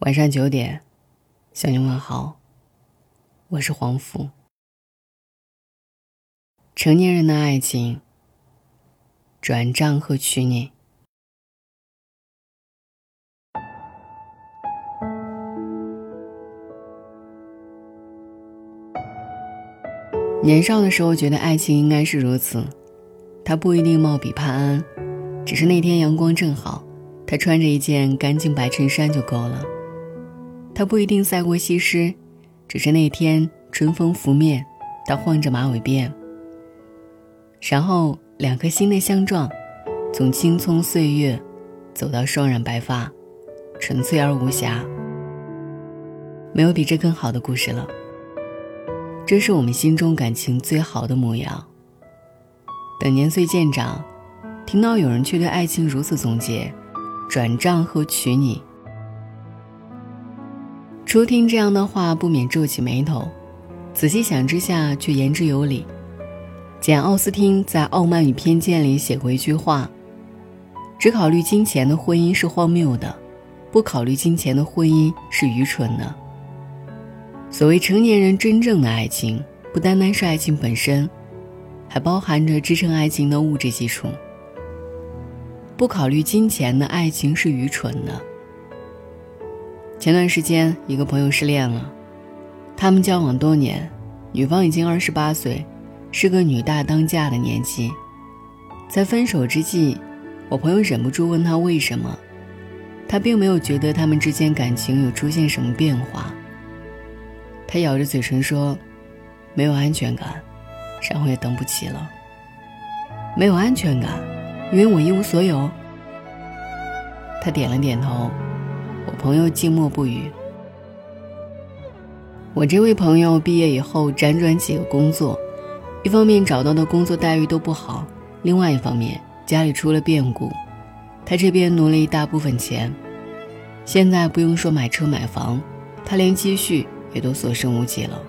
晚上九点，向你问好。我是黄甫。成年人的爱情，转账和娶你。年少的时候，觉得爱情应该是如此，它不一定貌比潘安，只是那天阳光正好，他穿着一件干净白衬衫就够了。他不一定赛过西施，只是那天春风拂面，他晃着马尾辫。然后两颗心的相撞，从青葱岁月走到双染白发，纯粹而无瑕。没有比这更好的故事了。这是我们心中感情最好的模样。等年岁渐长，听到有人却对爱情如此总结：转账和娶你。初听这样的话，不免皱起眉头；仔细想之下，却言之有理。简·奥斯汀在《傲慢与偏见》里写过一句话：“只考虑金钱的婚姻是荒谬的，不考虑金钱的婚姻是愚蠢的。”所谓成年人真正的爱情，不单单是爱情本身，还包含着支撑爱情的物质基础。不考虑金钱的爱情是愚蠢的。前段时间，一个朋友失恋了。他们交往多年，女方已经二十八岁，是个女大当嫁的年纪。在分手之际，我朋友忍不住问他为什么。他并没有觉得他们之间感情有出现什么变化。他咬着嘴唇说：“没有安全感，然后也等不起了。没有安全感，因为我一无所有。”他点了点头。我朋友静默不语。我这位朋友毕业以后辗转几个工作，一方面找到的工作待遇都不好，另外一方面家里出了变故，他这边挪了一大部分钱，现在不用说买车买房，他连积蓄也都所剩无几了。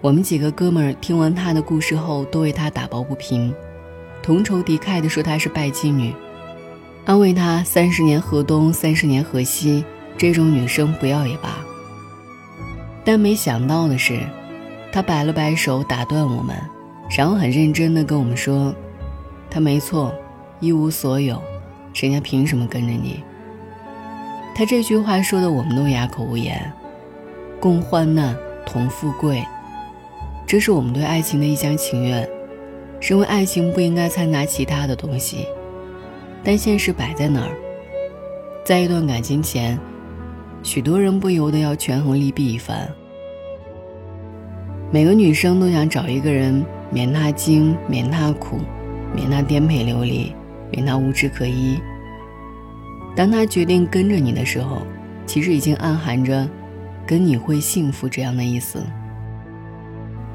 我们几个哥们儿听完他的故事后，都为他打抱不平，同仇敌忾地说他是拜金女。安慰他三十年河东，三十年河西，这种女生不要也罢。但没想到的是，他摆了摆手打断我们，然后很认真地跟我们说：“他没错，一无所有，人家凭什么跟着你？”他这句话说的我们都哑口无言。共患难，同富贵，这是我们对爱情的一厢情愿，认为爱情不应该掺杂其他的东西。但现实摆在那儿，在一段感情前，许多人不由得要权衡利弊一番。每个女生都想找一个人，免她惊，免她苦，免她颠沛流离，免她无枝可依。当他决定跟着你的时候，其实已经暗含着“跟你会幸福”这样的意思。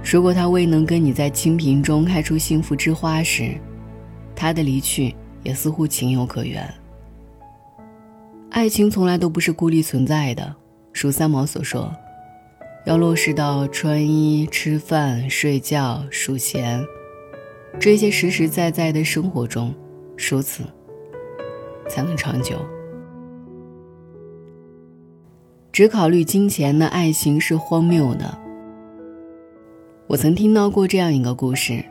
如果他未能跟你在清贫中开出幸福之花时，他的离去。也似乎情有可原。爱情从来都不是孤立存在的，如三毛所说，要落实到穿衣、吃饭、睡觉、数钱这些实实在在的生活中，如此才能长久。只考虑金钱的爱情是荒谬的。我曾听到过这样一个故事。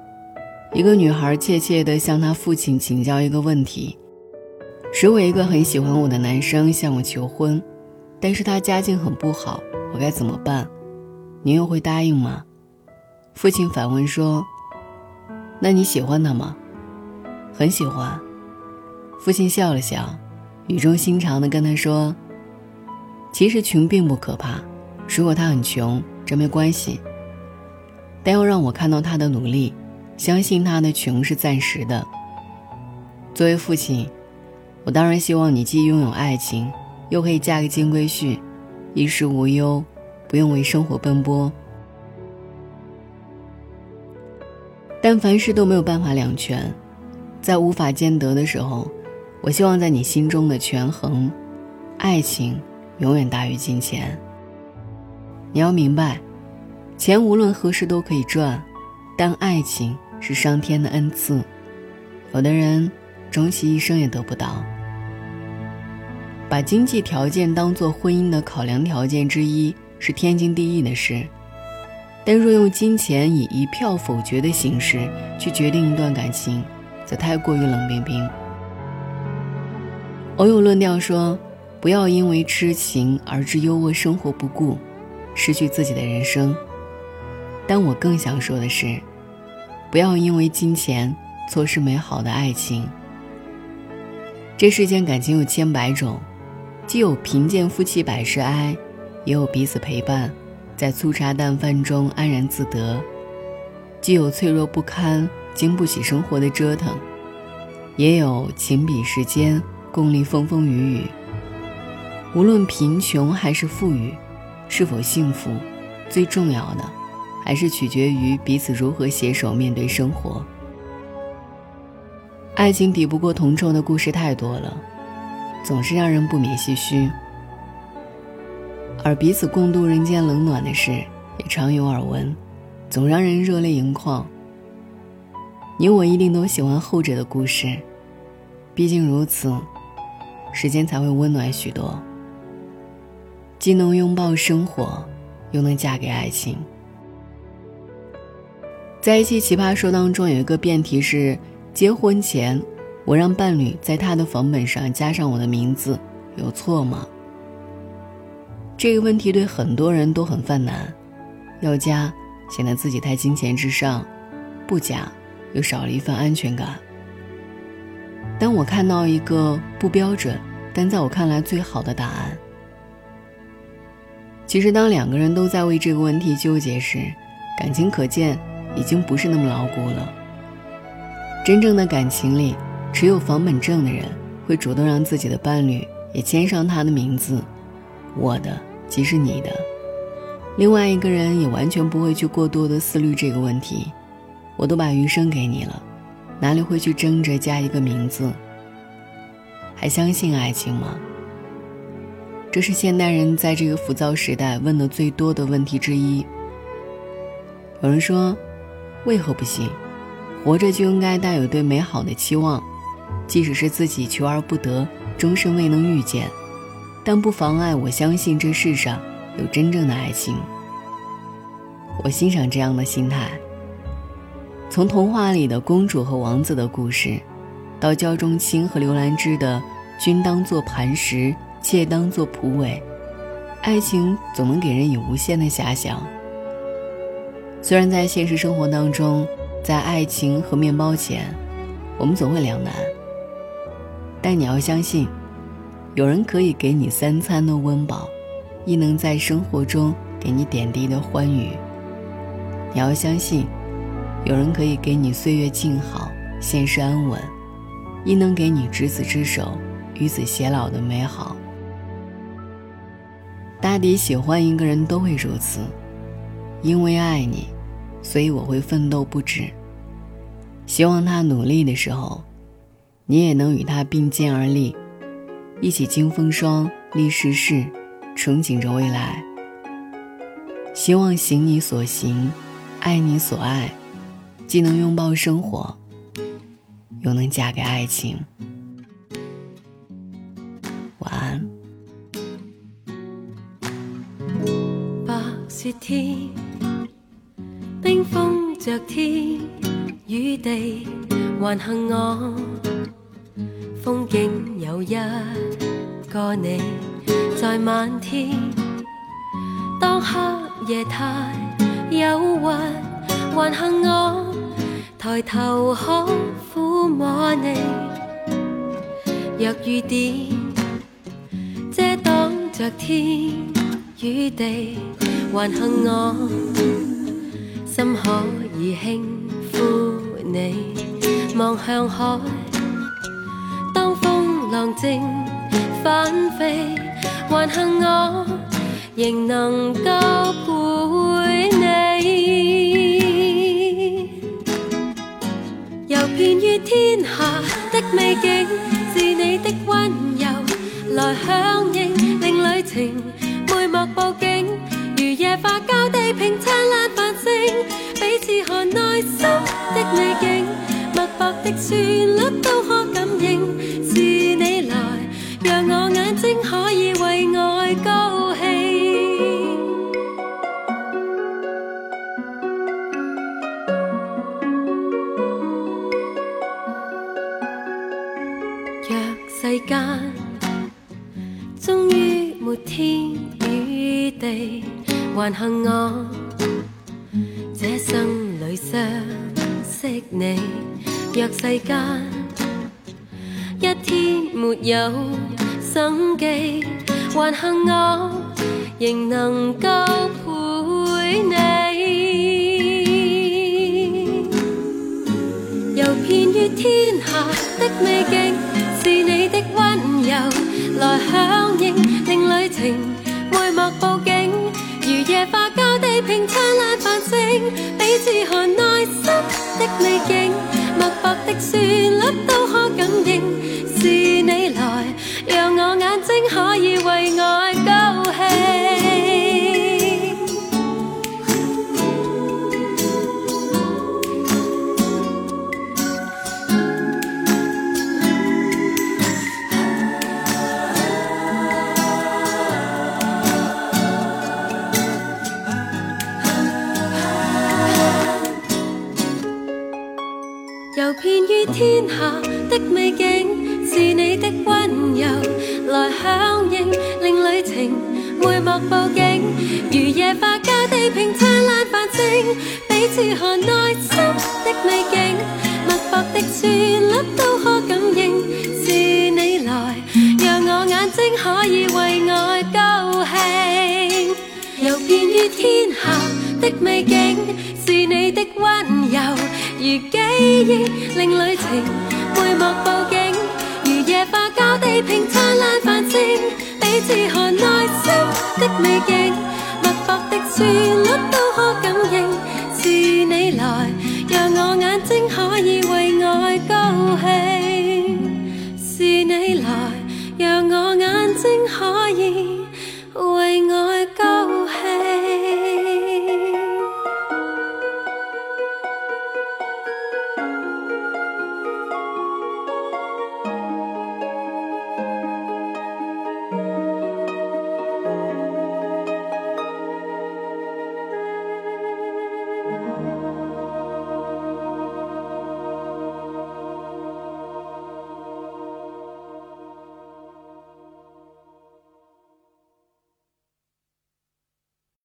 一个女孩怯怯地向她父亲请教一个问题：如果一个很喜欢我的男生向我求婚，但是他家境很不好，我该怎么办？你又会答应吗？父亲反问说：“那你喜欢他吗？”很喜欢。父亲笑了笑，语重心长地跟他说：“其实穷并不可怕，如果他很穷，这没关系。但要让我看到他的努力。”相信他的穷是暂时的。作为父亲，我当然希望你既拥有爱情，又可以嫁个金龟婿，衣食无忧，不用为生活奔波。但凡事都没有办法两全，在无法兼得的时候，我希望在你心中的权衡，爱情永远大于金钱。你要明白，钱无论何时都可以赚，但爱情。是上天的恩赐，有的人终其一生也得不到。把经济条件当做婚姻的考量条件之一是天经地义的事，但若用金钱以一票否决的形式去决定一段感情，则太过于冷冰冰。偶有论调说，不要因为痴情而置优渥生活不顾，失去自己的人生。但我更想说的是，不要因为金钱错失美好的爱情。这世间感情有千百种。既有贫贱夫妻百事哀，也有彼此陪伴，在粗茶淡饭中安然自得；既有脆弱不堪、经不起生活的折腾，也有情比时间，共历风风雨雨。无论贫穷还是富裕，是否幸福，最重要的还是取决于彼此如何携手面对生活。爱情抵不过铜臭的故事太多了。总是让人不免唏嘘，而彼此共度人间冷暖的事也常有耳闻，总让人热泪盈眶。你我一定都喜欢后者的故事，毕竟如此，时间才会温暖许多。既能拥抱生活，又能嫁给爱情。在一期奇葩说当中，有一个辩题是：结婚前。我让伴侣在他的房本上加上我的名字，有错吗？这个问题对很多人都很犯难，要加显得自己太金钱至上，不加又少了一份安全感。当我看到一个不标准，但在我看来最好的答案，其实当两个人都在为这个问题纠结时，感情可见已经不是那么牢固了。真正的感情里。持有房本证的人会主动让自己的伴侣也签上他的名字，我的即是你的。另外一个人也完全不会去过多的思虑这个问题，我都把余生给你了，哪里会去争着加一个名字？还相信爱情吗？这是现代人在这个浮躁时代问的最多的问题之一。有人说，为何不信？活着就应该带有对美好的期望。即使是自己求而不得，终生未能遇见，但不妨碍我相信这世上有真正的爱情。我欣赏这样的心态。从童话里的公主和王子的故事，到焦仲卿和刘兰芝的“君当作磐石，妾当作蒲苇”，爱情总能给人以无限的遐想。虽然在现实生活当中，在爱情和面包前，我们总会两难。但你要相信，有人可以给你三餐的温饱，亦能在生活中给你点滴的欢愉。你要相信，有人可以给你岁月静好、现世安稳，亦能给你执子之手、与子偕老的美好。大抵喜欢一个人都会如此，因为爱你，所以我会奋斗不止。希望他努力的时候。你也能与他并肩而立，一起经风霜、历世事，憧憬着未来。希望行你所行，爱你所爱，既能拥抱生活，又能嫁给爱情。晚安。白风，着天与地，还幸我。风景有一个你，在漫天。当黑夜太忧郁，还幸我抬头可抚摸你。若雨点遮挡着天与地，还幸我心可以轻呼你。望向海。当风浪静翻飞，还幸我仍能够陪你。游遍于天下的美景，是你的温柔来响应，令旅程每幕布景如夜化交地平衬，彼此看内心的美景，脉搏的旋律都可感应。让我眼睛。睛可以为爱高兴。若世间终于没天与地，还幸我若世间一天没有生机，还幸我仍能够陪你。游遍于天下的美景，是你的温柔。来响应，令旅程每幕布景，如夜花交地平灿烂繁星，彼此看内心的美景，的旋律都可感应，是你来让我眼睛可以为爱天下的美景，是你的温柔来响应，令旅程每幕布景，如夜花交地平灿烂繁星，彼此看内心的美景，脉搏的旋律都可感应，是你来让我眼睛可以为爱高兴。游遍于天下的美景，是你的温柔如记忆，令旅程每幕布景，如夜化交地平灿烂繁星，彼此看内心的美景，脉搏的旋律。